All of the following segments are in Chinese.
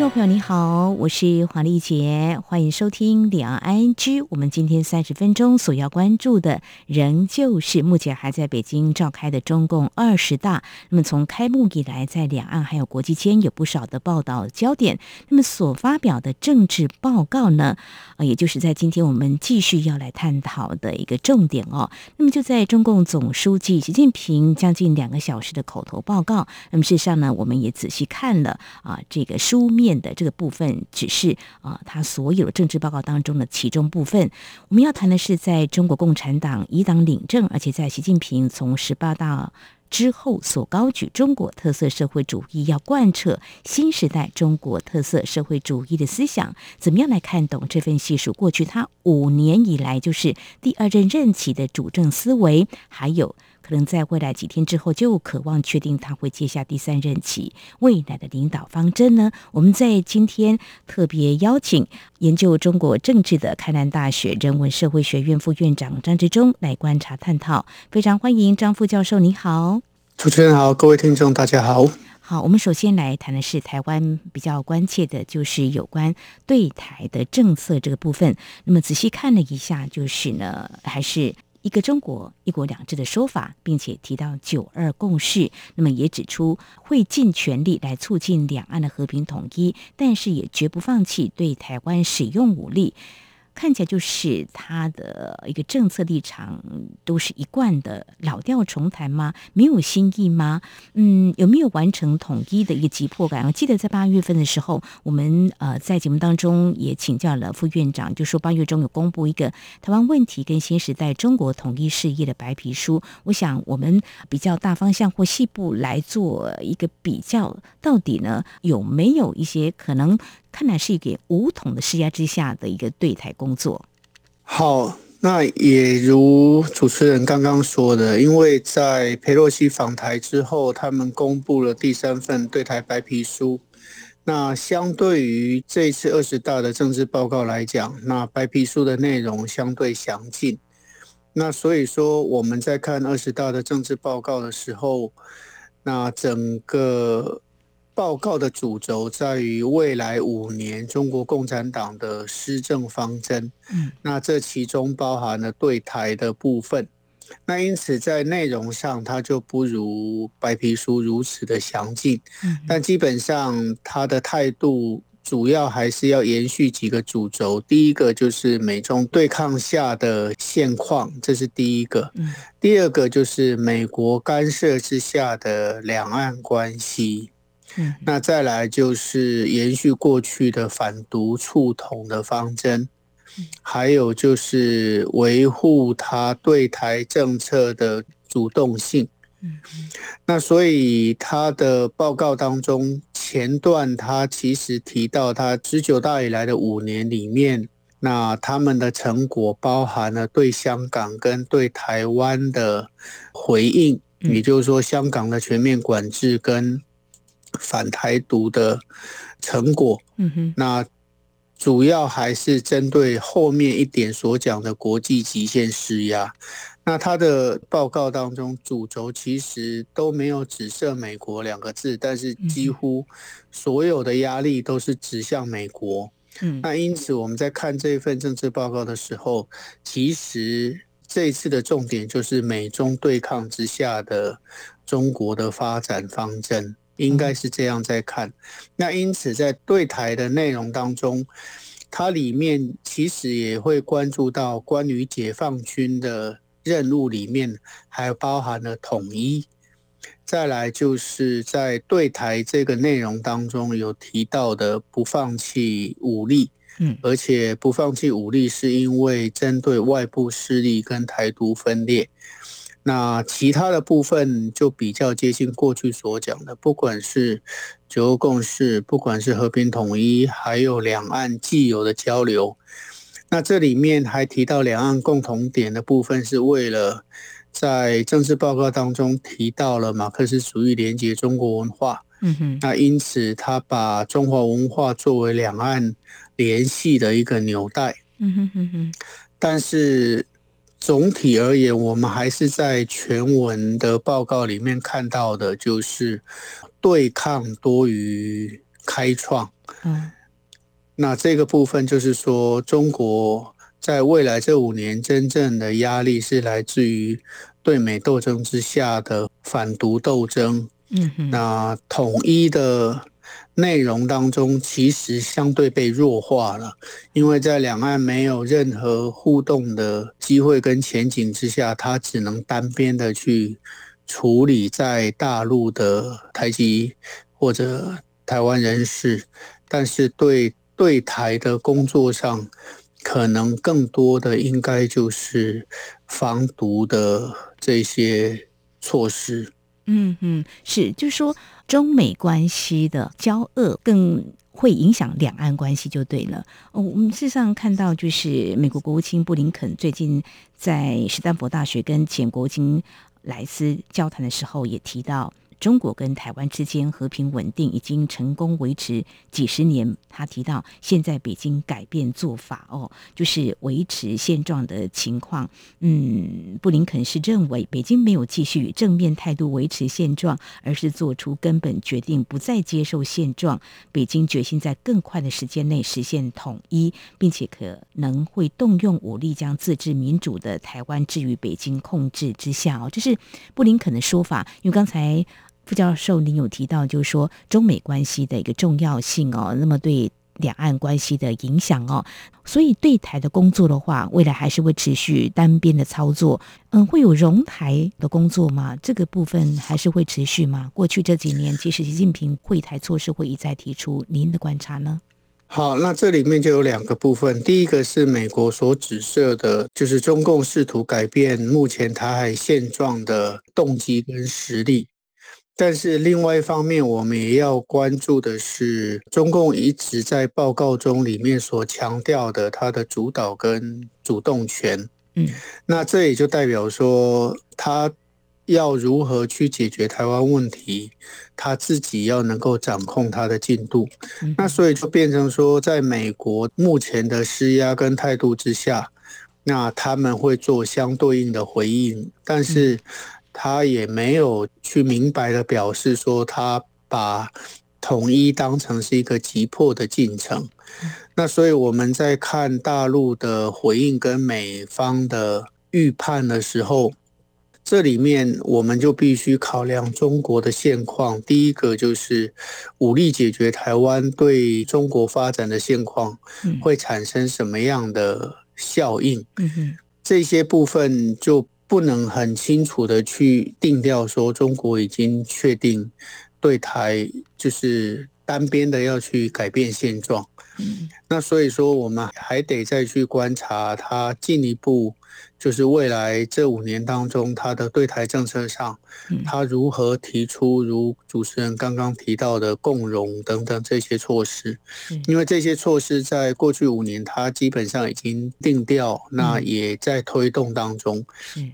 听众朋友，你好，我是黄丽杰，欢迎收听两岸 IG。我们今天三十分钟所要关注的，仍旧是目前还在北京召开的中共二十大。那么从开幕以来，在两岸还有国际间有不少的报道焦点。那么所发表的政治报告呢，呃，也就是在今天我们继续要来探讨的一个重点哦。那么就在中共总书记习近平将近两个小时的口头报告。那么事实上呢，我们也仔细看了啊，这个书面。的这个部分只是啊，他所有政治报告当中的其中部分。我们要谈的是，在中国共产党以党领政，而且在习近平从十八大之后所高举中国特色社会主义，要贯彻新时代中国特色社会主义的思想。怎么样来看懂这份细数过去他五年以来就是第二任任期的主政思维，还有？可能在未来几天之后，就渴望确定他会接下第三任期未来的领导方针呢？我们在今天特别邀请研究中国政治的开南大学人文社会学院副院长张志忠来观察探讨。非常欢迎张副教授，你好。主持人好，各位听众大家好。好，我们首先来谈的是台湾比较关切的，就是有关对台的政策这个部分。那么仔细看了一下，就是呢，还是。一个中国、一国两制的说法，并且提到“九二共识”，那么也指出会尽全力来促进两岸的和平统一，但是也绝不放弃对台湾使用武力。看起来就是他的一个政策立场都是一贯的老调重弹吗？没有新意吗？嗯，有没有完成统一的一个急迫感？我记得在八月份的时候，我们呃在节目当中也请教了副院长，就说八月中有公布一个台湾问题跟新时代中国统一事业的白皮书。我想我们比较大方向或细部来做一个比较，到底呢有没有一些可能？看来是一个武统的施压之下的一个对台工作。好，那也如主持人刚刚说的，因为在佩洛西访台之后，他们公布了第三份对台白皮书。那相对于这次二十大的政治报告来讲，那白皮书的内容相对详尽。那所以说，我们在看二十大的政治报告的时候，那整个。报告的主轴在于未来五年中国共产党的施政方针，嗯，那这其中包含了对台的部分，那因此在内容上它就不如白皮书如此的详尽，嗯，但基本上他的态度主要还是要延续几个主轴，第一个就是美中对抗下的现况，这是第一个，嗯，第二个就是美国干涉之下的两岸关系。嗯，那再来就是延续过去的反独促统的方针，还有就是维护他对台政策的主动性。嗯，那所以他的报告当中前段他其实提到他十九大以来的五年里面，那他们的成果包含了对香港跟对台湾的回应，也就是说香港的全面管制跟。反台独的成果，嗯哼，那主要还是针对后面一点所讲的国际极限施压。那他的报告当中主轴其实都没有指涉美国两个字，但是几乎所有的压力都是指向美国。嗯，那因此我们在看这一份政治报告的时候，其实这一次的重点就是美中对抗之下的中国的发展方针。应该是这样在看，那因此在对台的内容当中，它里面其实也会关注到关于解放军的任务里面，还包含了统一。再来就是在对台这个内容当中有提到的不放弃武力，嗯，而且不放弃武力是因为针对外部势力跟台独分裂。那其他的部分就比较接近过去所讲的，不管是九二共识，不管是和平统一，还有两岸既有的交流。那这里面还提到两岸共同点的部分，是为了在政治报告当中提到了马克思主义连接中国文化，嗯哼，那因此他把中华文化作为两岸联系的一个纽带。嗯哼哼哼。但是总体而言，我们还是在全文的报告里面看到的，就是对抗多于开创。嗯。那这个部分就是说，中国在未来这五年真正的压力是来自于对美斗争之下的反独斗争。嗯哼，那统一的内容当中，其实相对被弱化了，因为在两岸没有任何互动的机会跟前景之下，他只能单边的去处理在大陆的台籍或者台湾人士，但是对。对台的工作上，可能更多的应该就是防毒的这些措施。嗯嗯，是，就是说中美关系的交恶更会影响两岸关系，就对了。哦，我们事实上看到，就是美国国务卿布林肯最近在史丹佛大学跟前国务卿莱斯交谈的时候，也提到。中国跟台湾之间和平稳定已经成功维持几十年。他提到，现在北京改变做法哦，就是维持现状的情况。嗯，布林肯是认为北京没有继续正面态度维持现状，而是做出根本决定，不再接受现状。北京决心在更快的时间内实现统一，并且可能会动用武力将自治民主的台湾置于北京控制之下哦，这是布林肯的说法。因为刚才。副教授，您有提到，就是说中美关系的一个重要性哦，那么对两岸关系的影响哦，所以对台的工作的话，未来还是会持续单边的操作，嗯，会有融台的工作吗？这个部分还是会持续吗？过去这几年，其实习近平惠台措施会一再提出，您的观察呢？好，那这里面就有两个部分，第一个是美国所指涉的，就是中共试图改变目前台海现状的动机跟实力。但是另外一方面，我们也要关注的是，中共一直在报告中里面所强调的它的主导跟主动权。嗯，那这也就代表说，他要如何去解决台湾问题，他自己要能够掌控他的进度。那所以就变成说，在美国目前的施压跟态度之下，那他们会做相对应的回应，但是。他也没有去明白的表示说，他把统一当成是一个急迫的进程。那所以我们在看大陆的回应跟美方的预判的时候，这里面我们就必须考量中国的现况。第一个就是武力解决台湾对中国发展的现况会产生什么样的效应？这些部分就。不能很清楚的去定调说中国已经确定对台就是单边的要去改变现状，那所以说我们还得再去观察它进一步。就是未来这五年当中，他的对台政策上，他如何提出如主持人刚刚提到的共融等等这些措施？因为这些措施在过去五年，他基本上已经定调，那也在推动当中。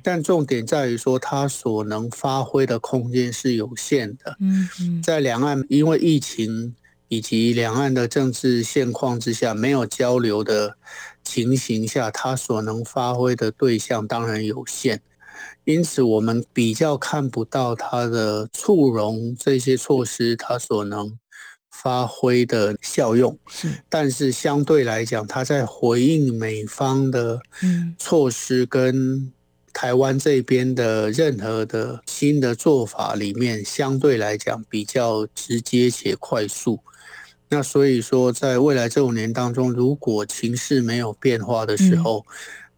但重点在于说，他所能发挥的空间是有限的。在两岸因为疫情以及两岸的政治现况之下，没有交流的。情形下，他所能发挥的对象当然有限，因此我们比较看不到他的促融这些措施，他所能发挥的效用。但是相对来讲，他在回应美方的措施跟台湾这边的任何的新的做法里面，相对来讲比较直接且快速。那所以说，在未来这五年当中，如果情势没有变化的时候，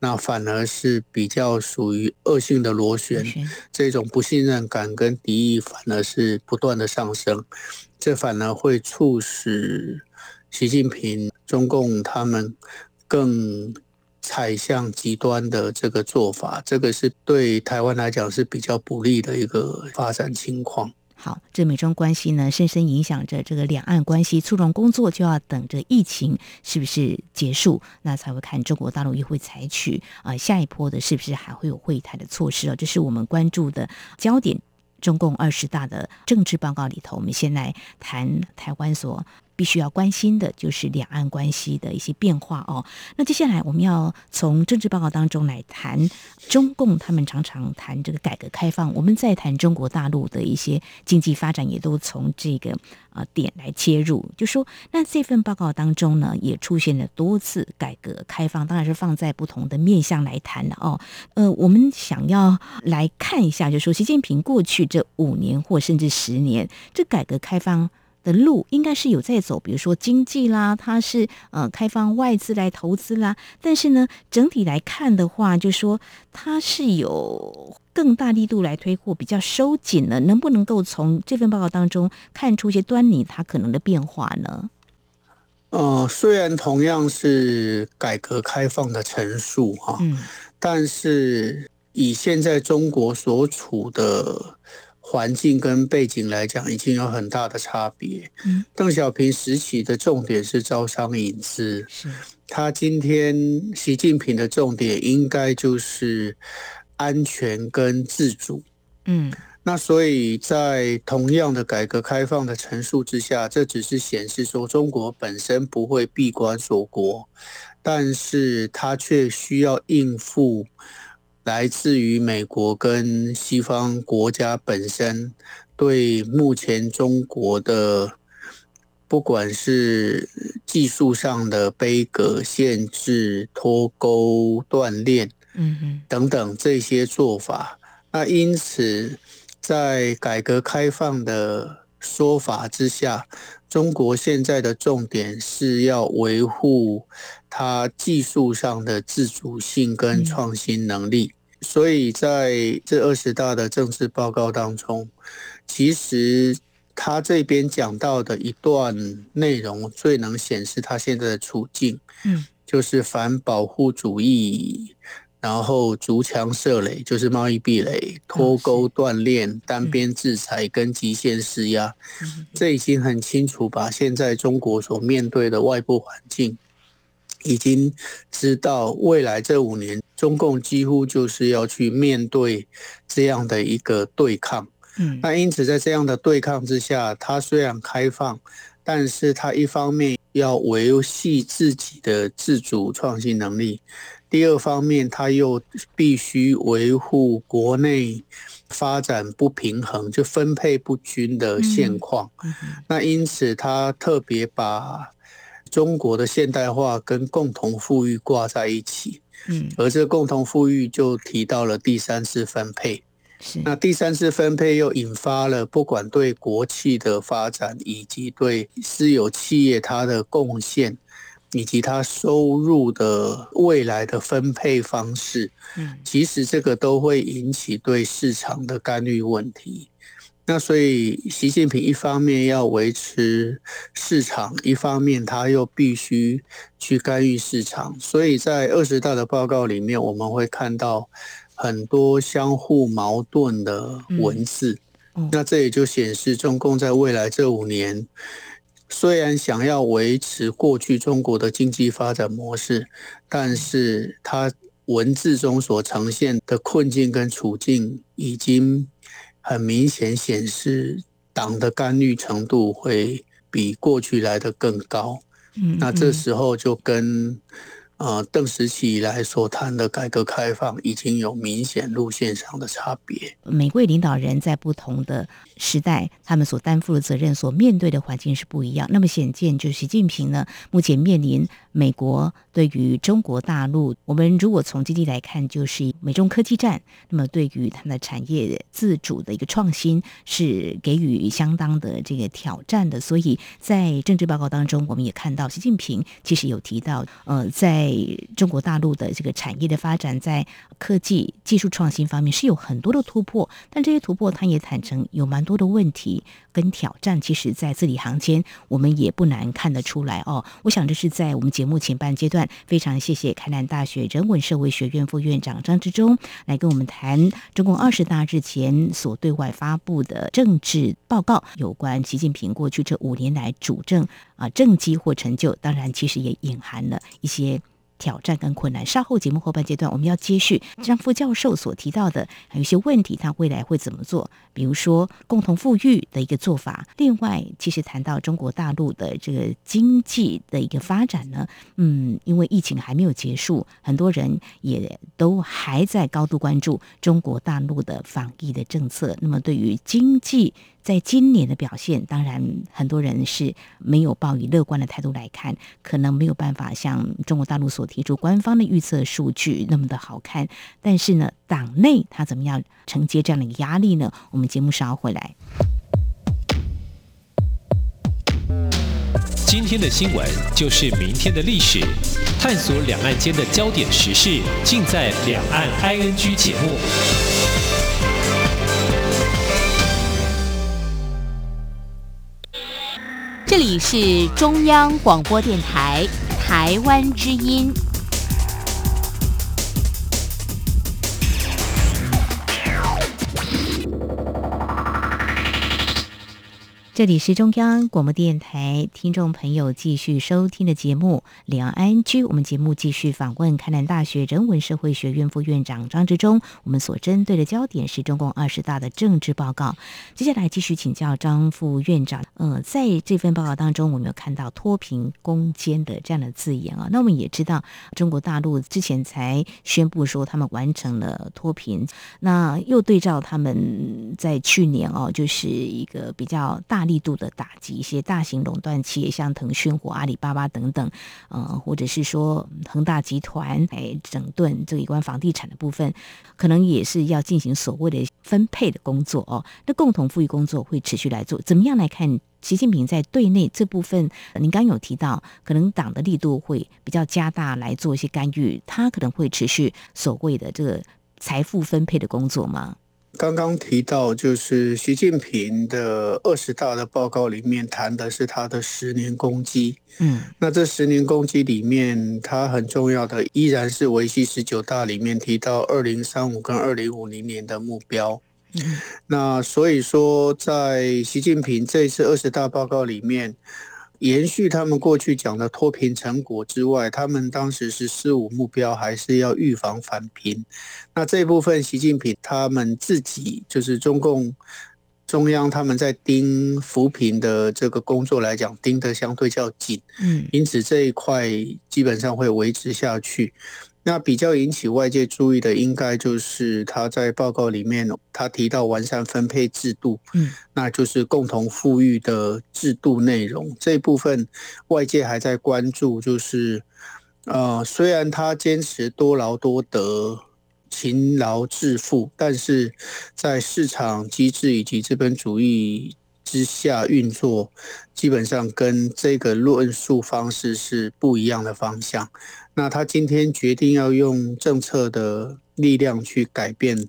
那反而是比较属于恶性的螺旋，这种不信任感跟敌意反而是不断的上升，这反而会促使习近平、中共他们更踩向极端的这个做法，这个是对台湾来讲是比较不利的一个发展情况。好，这美中关系呢，深深影响着这个两岸关系促融工作，就要等着疫情是不是结束，那才会看中国大陆也会采取啊、下一波的，是不是还会有会谈的措施哦？这是我们关注的焦点。中共二十大的政治报告里头，我们先来谈台湾所必须要关心的，就是两岸关系的一些变化哦。那接下来我们要从政治报告当中来谈中共，他们常常谈这个改革开放，我们在谈中国大陆的一些经济发展，也都从这个呃点来切入。就说那这份报告当中呢，也出现了多次改革开放，当然是放在不同的面向来谈了哦。呃，我们想要来看一下，就说习近平过去。这五年或甚至十年，这改革开放的路应该是有在走，比如说经济啦，它是呃开放外资来投资啦。但是呢，整体来看的话，就说它是有更大力度来推货，比较收紧了。能不能够从这份报告当中看出一些端倪，它可能的变化呢？呃，虽然同样是改革开放的陈述哈，嗯，但是。以现在中国所处的环境跟背景来讲，已经有很大的差别。嗯，邓小平时期的重点是招商引资，是他今天习近平的重点应该就是安全跟自主。嗯，那所以在同样的改革开放的陈述之下，这只是显示说中国本身不会闭关锁国，但是他却需要应付。来自于美国跟西方国家本身对目前中国的，不管是技术上的杯葛、限制、脱钩、断链，嗯等等这些做法，那因此在改革开放的说法之下，中国现在的重点是要维护它技术上的自主性跟创新能力。所以在这二十大的政治报告当中，其实他这边讲到的一段内容最能显示他现在的处境，嗯，就是反保护主义，然后逐强设垒，就是贸易壁垒、脱钩断链、单边制裁跟极限施压，这已经很清楚把现在中国所面对的外部环境，已经知道未来这五年。中共几乎就是要去面对这样的一个对抗，嗯，那因此在这样的对抗之下，它虽然开放，但是它一方面要维系自己的自主创新能力，第二方面它又必须维护国内发展不平衡，就分配不均的现况。那因此它特别把中国的现代化跟共同富裕挂在一起。嗯，而这共同富裕就提到了第三次分配，是那第三次分配又引发了不管对国企的发展，以及对私有企业它的贡献，以及它收入的未来的分配方式，嗯，其实这个都会引起对市场的干预问题。那所以，习近平一方面要维持市场，一方面他又必须去干预市场。所以在二十大的报告里面，我们会看到很多相互矛盾的文字。那这也就显示，中共在未来这五年，虽然想要维持过去中国的经济发展模式，但是它文字中所呈现的困境跟处境已经。很明显显示，党的干预程度会比过去来的更高。嗯，那这时候就跟。呃，邓时期以来所谈的改革开放已经有明显路线上的差别。每位领导人在不同的时代，他们所担负的责任、所面对的环境是不一样。那么显见，就习近平呢，目前面临美国对于中国大陆，我们如果从经济来看，就是美中科技战。那么对于它的产业自主的一个创新，是给予相当的这个挑战的。所以在政治报告当中，我们也看到习近平其实有提到，呃，在中国大陆的这个产业的发展，在科技技术创新方面是有很多的突破，但这些突破他也坦诚有蛮多的问题跟挑战。其实，在字里行间，我们也不难看得出来哦。我想这是在我们节目前半阶段，非常谢谢开南大学人文社会学院副院长张志忠来跟我们谈中共二十大日前所对外发布的政治报告，有关习近平过去这五年来主政啊政绩或成就，当然其实也隐含了一些。挑战跟困难。稍后节目后半阶段，我们要接续张副教授所提到的，还有一些问题，他未来会怎么做？比如说共同富裕的一个做法。另外，其实谈到中国大陆的这个经济的一个发展呢，嗯，因为疫情还没有结束，很多人也都还在高度关注中国大陆的防疫的政策。那么，对于经济，在今年的表现，当然很多人是没有抱以乐观的态度来看，可能没有办法像中国大陆所提出官方的预测数据那么的好看。但是呢，党内他怎么样承接这样的一个压力呢？我们节目稍后回来。今天的新闻就是明天的历史，探索两岸间的焦点时事，尽在《两岸 ING》节目。这里是中央广播电台台湾之音。这里是中央广播电台，听众朋友继续收听的节目《两岸 ING》。我们节目继续访问开南大学人文社会学院副院长张志忠。我们所针对的焦点是中共二十大的政治报告。接下来继续请教张副院长。呃，在这份报告当中，我们有看到脱贫攻坚的这样的字眼啊。那我们也知道，中国大陆之前才宣布说他们完成了脱贫，那又对照他们在去年哦，就是一个比较大。力度的打击一些大型垄断企业，像腾讯或阿里巴巴等等，呃，或者是说恒大集团来整顿这一关房地产的部分，可能也是要进行所谓的分配的工作哦。那共同富裕工作会持续来做，怎么样来看？习近平在对内这部分，您刚有提到，可能党的力度会比较加大来做一些干预，他可能会持续所谓的这个财富分配的工作吗？刚刚提到，就是习近平的二十大的报告里面谈的是他的十年功绩。嗯，那这十年功绩里面，他很重要的依然是维系十九大里面提到二零三五跟二零五零年的目标。嗯，那所以说，在习近平这一次二十大报告里面。延续他们过去讲的脱贫成果之外，他们当时是“十五”目标，还是要预防返贫。那这一部分，习近平他们自己就是中共中央，他们在盯扶贫的这个工作来讲，盯得相对较紧。嗯，因此这一块基本上会维持下去。那比较引起外界注意的，应该就是他在报告里面，他提到完善分配制度，嗯，那就是共同富裕的制度内容这一部分，外界还在关注，就是呃，虽然他坚持多劳多得、勤劳致富，但是在市场机制以及资本主义之下运作，基本上跟这个论述方式是不一样的方向。那他今天决定要用政策的力量去改变，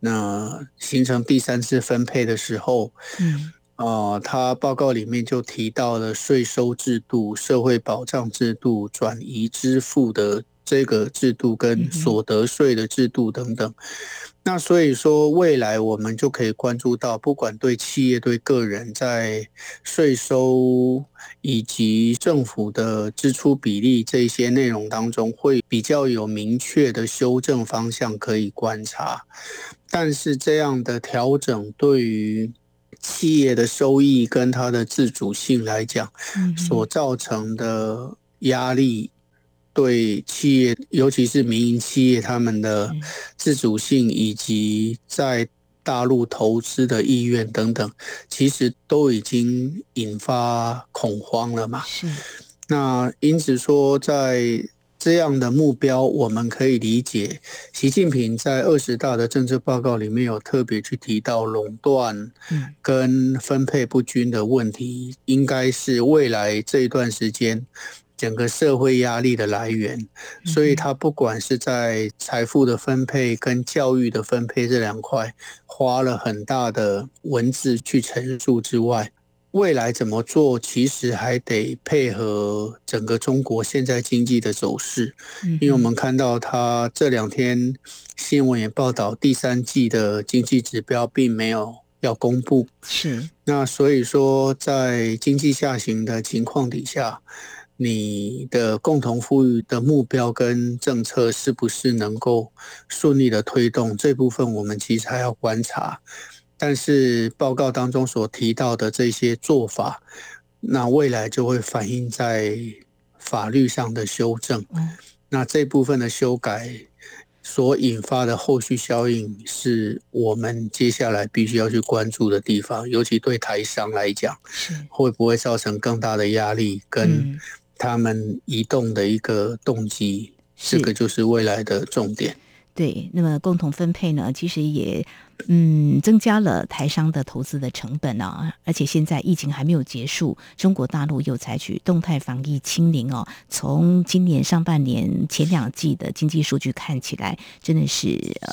那形成第三次分配的时候，嗯，啊，他报告里面就提到了税收制度、社会保障制度、转移支付的这个制度跟所得税的制度等等。那所以说，未来我们就可以关注到，不管对企业、对个人，在税收以及政府的支出比例这些内容当中，会比较有明确的修正方向可以观察。但是这样的调整对于企业的收益跟它的自主性来讲，所造成的压力。对企业，尤其是民营企业，他们的自主性以及在大陆投资的意愿等等，其实都已经引发恐慌了嘛。是。那因此说，在这样的目标，我们可以理解，习近平在二十大的政治报告里面有特别去提到垄断跟分配不均的问题，应该是未来这一段时间。整个社会压力的来源，所以他不管是在财富的分配跟教育的分配这两块，花了很大的文字去陈述之外，未来怎么做，其实还得配合整个中国现在经济的走势。因为我们看到他这两天新闻也报道，第三季的经济指标并没有要公布。是，那所以说在经济下行的情况底下。你的共同富裕的目标跟政策是不是能够顺利的推动？这部分我们其实还要观察。但是报告当中所提到的这些做法，那未来就会反映在法律上的修正。那这部分的修改。所引发的后续效应是我们接下来必须要去关注的地方，尤其对台商来讲，会不会造成更大的压力，跟他们移动的一个动机，这个就是未来的重点。对，那么共同分配呢，其实也。嗯，增加了台商的投资的成本啊，而且现在疫情还没有结束，中国大陆又采取动态防疫清零哦。从今年上半年前两季的经济数据看起来，真的是呃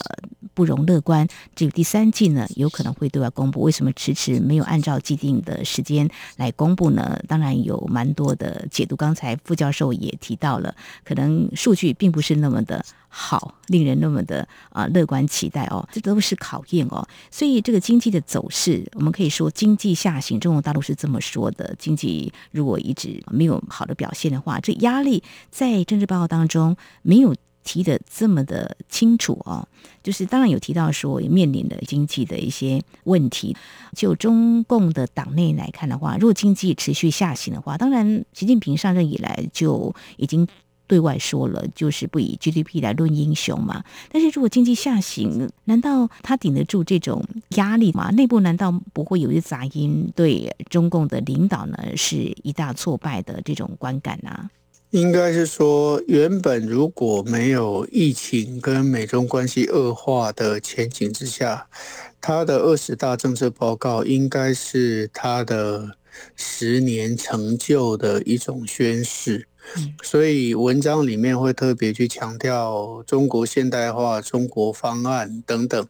不容乐观。只有第三季呢，有可能会对外公布。为什么迟迟没有按照既定的时间来公布呢？当然有蛮多的解读。刚才副教授也提到了，可能数据并不是那么的好，令人那么的啊乐观期待哦。这都是考验。哦，所以这个经济的走势，我们可以说经济下行。中国大陆是这么说的：经济如果一直没有好的表现的话，这压力在政治报告当中没有提的这么的清楚哦。就是当然有提到说，也面临的经济的一些问题。就中共的党内来看的话，如果经济持续下行的话，当然习近平上任以来就已经。对外说了，就是不以 GDP 来论英雄嘛。但是如果经济下行，难道他顶得住这种压力吗？内部难道不会有一些杂音，对中共的领导呢是一大挫败的这种观感呢、啊？应该是说，原本如果没有疫情跟美中关系恶化的前景之下，他的二十大政策报告应该是他的十年成就的一种宣示。所以文章里面会特别去强调中国现代化、中国方案等等，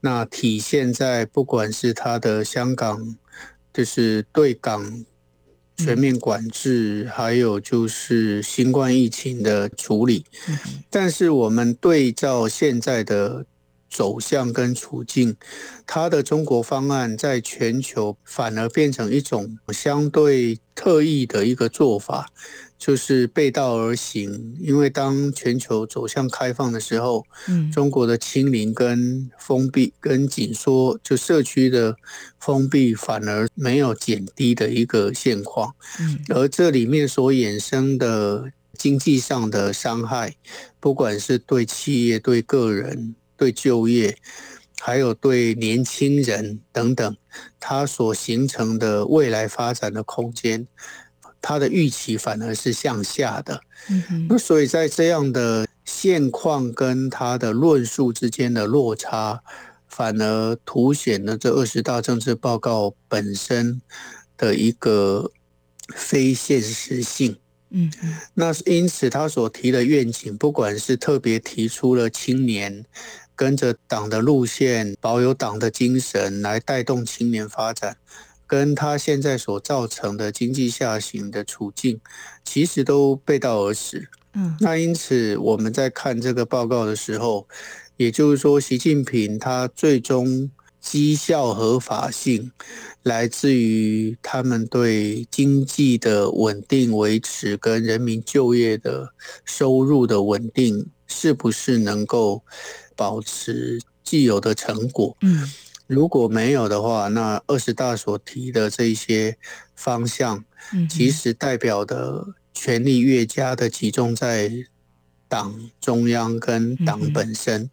那体现在不管是他的香港，就是对港全面管制，还有就是新冠疫情的处理。但是我们对照现在的走向跟处境，他的中国方案在全球反而变成一种相对特异的一个做法。就是背道而行，因为当全球走向开放的时候，嗯，中国的清零跟封闭跟紧缩，就社区的封闭反而没有减低的一个现况，嗯，而这里面所衍生的经济上的伤害，不管是对企业、对个人、对就业，还有对年轻人等等，它所形成的未来发展的空间。他的预期反而是向下的，那所以在这样的现况跟他的论述之间的落差，反而凸显了这二十大政治报告本身的一个非现实性。嗯，那因此他所提的愿景，不管是特别提出了青年跟着党的路线，保有党的精神来带动青年发展。跟他现在所造成的经济下行的处境，其实都背道而驰。嗯，那因此我们在看这个报告的时候，也就是说，习近平他最终绩效合法性，来自于他们对经济的稳定维持跟人民就业的收入的稳定，是不是能够保持既有的成果？嗯。如果没有的话，那二十大所提的这些方向，其实代表的权力越加的集中在党中央跟党本身，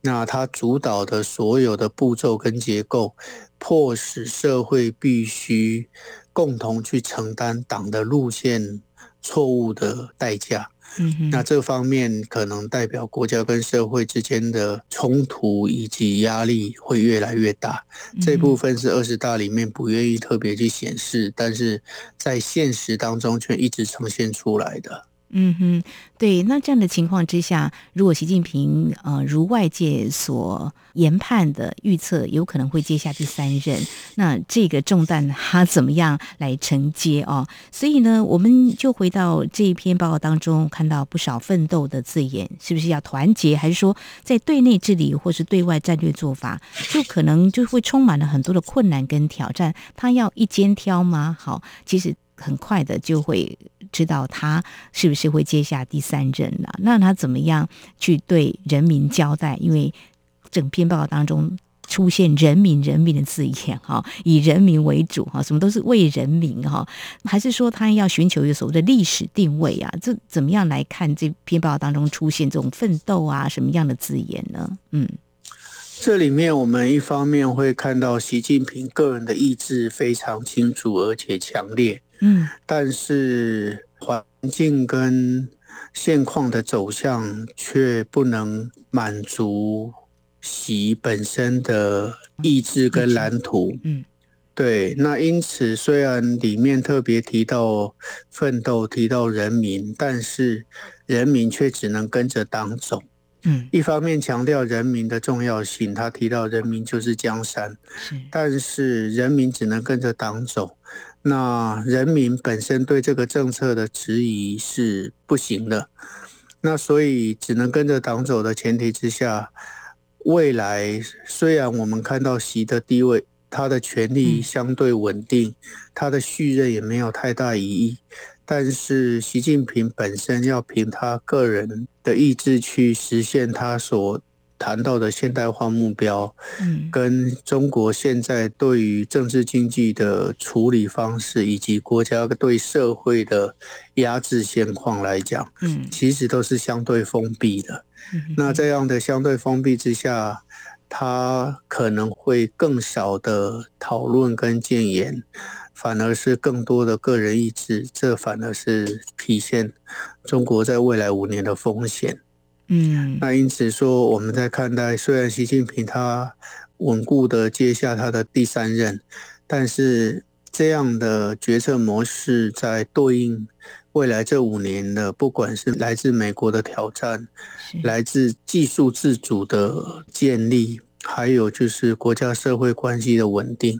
那他主导的所有的步骤跟结构，迫使社会必须共同去承担党的路线错误的代价。嗯，那这方面可能代表国家跟社会之间的冲突以及压力会越来越大。这部分是二十大里面不愿意特别去显示，但是在现实当中却一直呈现出来的。嗯哼，对，那这样的情况之下，如果习近平呃如外界所研判的预测，有可能会接下第三任，那这个重担他怎么样来承接哦？所以呢，我们就回到这一篇报告当中，看到不少奋斗的字眼，是不是要团结，还是说在对内治理或是对外战略做法，就可能就会充满了很多的困难跟挑战？他要一肩挑吗？好，其实很快的就会。知道他是不是会接下第三任了。那他怎么样去对人民交代？因为整篇报告当中。出现“人民”“人民”的字眼哈，以人民为主哈，什么都是为人民哈，还是说他要寻求一个所谓的历史定位啊？这怎么样来看这篇报告当中出现这种奋斗啊什么样的字眼呢？嗯，这里面我们一方面会看到习近平个人的意志非常清楚而且强烈，嗯，但是环境跟现况的走向却不能满足。习本身的意志跟蓝图，嗯，对，那因此虽然里面特别提到奋斗，提到人民，但是人民却只能跟着党走，嗯，一方面强调人民的重要性，他提到人民就是江山，是，但是人民只能跟着党走，那人民本身对这个政策的质疑是不行的，那所以只能跟着党走的前提之下。未来虽然我们看到习的地位，他的权力相对稳定，嗯、他的续任也没有太大疑义，但是习近平本身要凭他个人的意志去实现他所谈到的现代化目标，嗯，跟中国现在对于政治经济的处理方式，以及国家对社会的压制现况来讲，嗯，其实都是相对封闭的。那这样的相对封闭之下，他可能会更少的讨论跟建言，反而是更多的个人意志，这反而是体现中国在未来五年的风险。嗯，那因此说，我们在看待，虽然习近平他稳固的接下他的第三任，但是这样的决策模式在对应。未来这五年的，不管是来自美国的挑战，来自技术自主的建立，还有就是国家社会关系的稳定，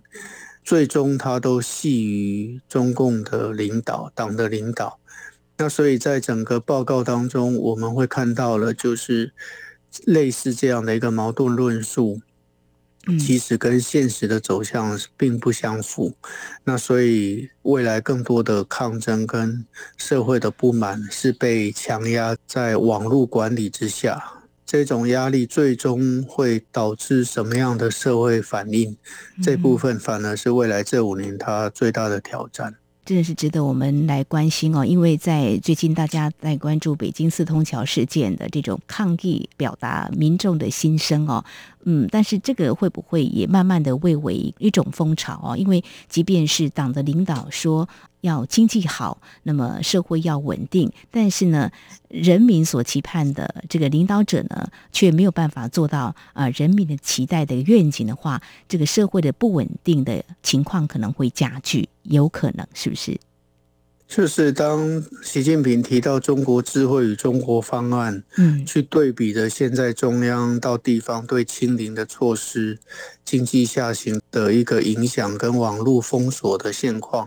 最终它都系于中共的领导、党的领导。那所以在整个报告当中，我们会看到了就是类似这样的一个矛盾论述。其实跟现实的走向并不相符，那所以未来更多的抗争跟社会的不满是被强压在网络管理之下，这种压力最终会导致什么样的社会反应？这部分反而是未来这五年它最大的挑战。真的是值得我们来关心哦，因为在最近大家在关注北京四通桥事件的这种抗议，表达民众的心声哦。嗯，但是这个会不会也慢慢的蔚为一种风潮哦？因为即便是党的领导说要经济好，那么社会要稳定，但是呢，人民所期盼的这个领导者呢，却没有办法做到啊、呃，人民的期待的愿景的话，这个社会的不稳定的情况可能会加剧，有可能是不是？就是当习近平提到中国智慧与中国方案，嗯，去对比的现在中央到地方对清零的措施、经济下行的一个影响跟网络封锁的现况，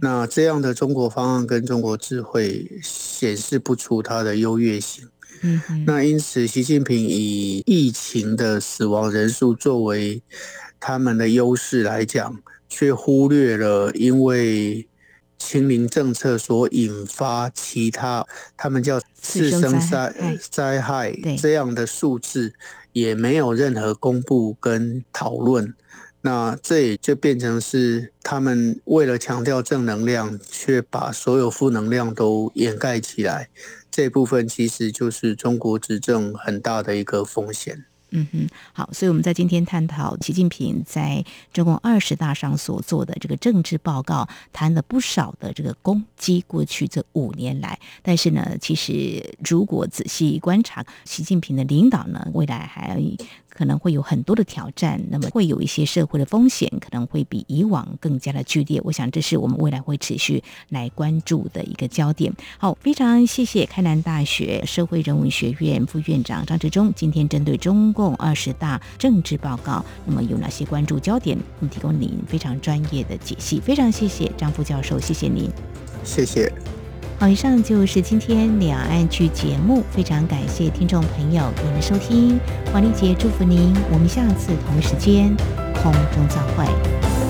那这样的中国方案跟中国智慧显示不出它的优越性。嗯，那因此习近平以疫情的死亡人数作为他们的优势来讲，却忽略了因为。清零政策所引发其他，他们叫次生灾灾害这样的数字，也没有任何公布跟讨论。那这也就变成是他们为了强调正能量，却把所有负能量都掩盖起来。这部分其实就是中国执政很大的一个风险。嗯哼，好，所以我们在今天探讨习近平在中共二十大上所做的这个政治报告，谈了不少的这个攻击。过去这五年来，但是呢，其实如果仔细观察习近平的领导呢，未来还可能会有很多的挑战，那么会有一些社会的风险，可能会比以往更加的剧烈。我想这是我们未来会持续来关注的一个焦点。好，非常谢谢开南大学社会人文学院副院长张志忠，今天针对中共二十大政治报告，那么有哪些关注焦点，提供您非常专业的解析。非常谢谢张副教授，谢谢您，谢谢。好，以上就是今天两岸剧节目，非常感谢听众朋友您的收听，黄丽杰祝福您，我们下次同一时间空中再会。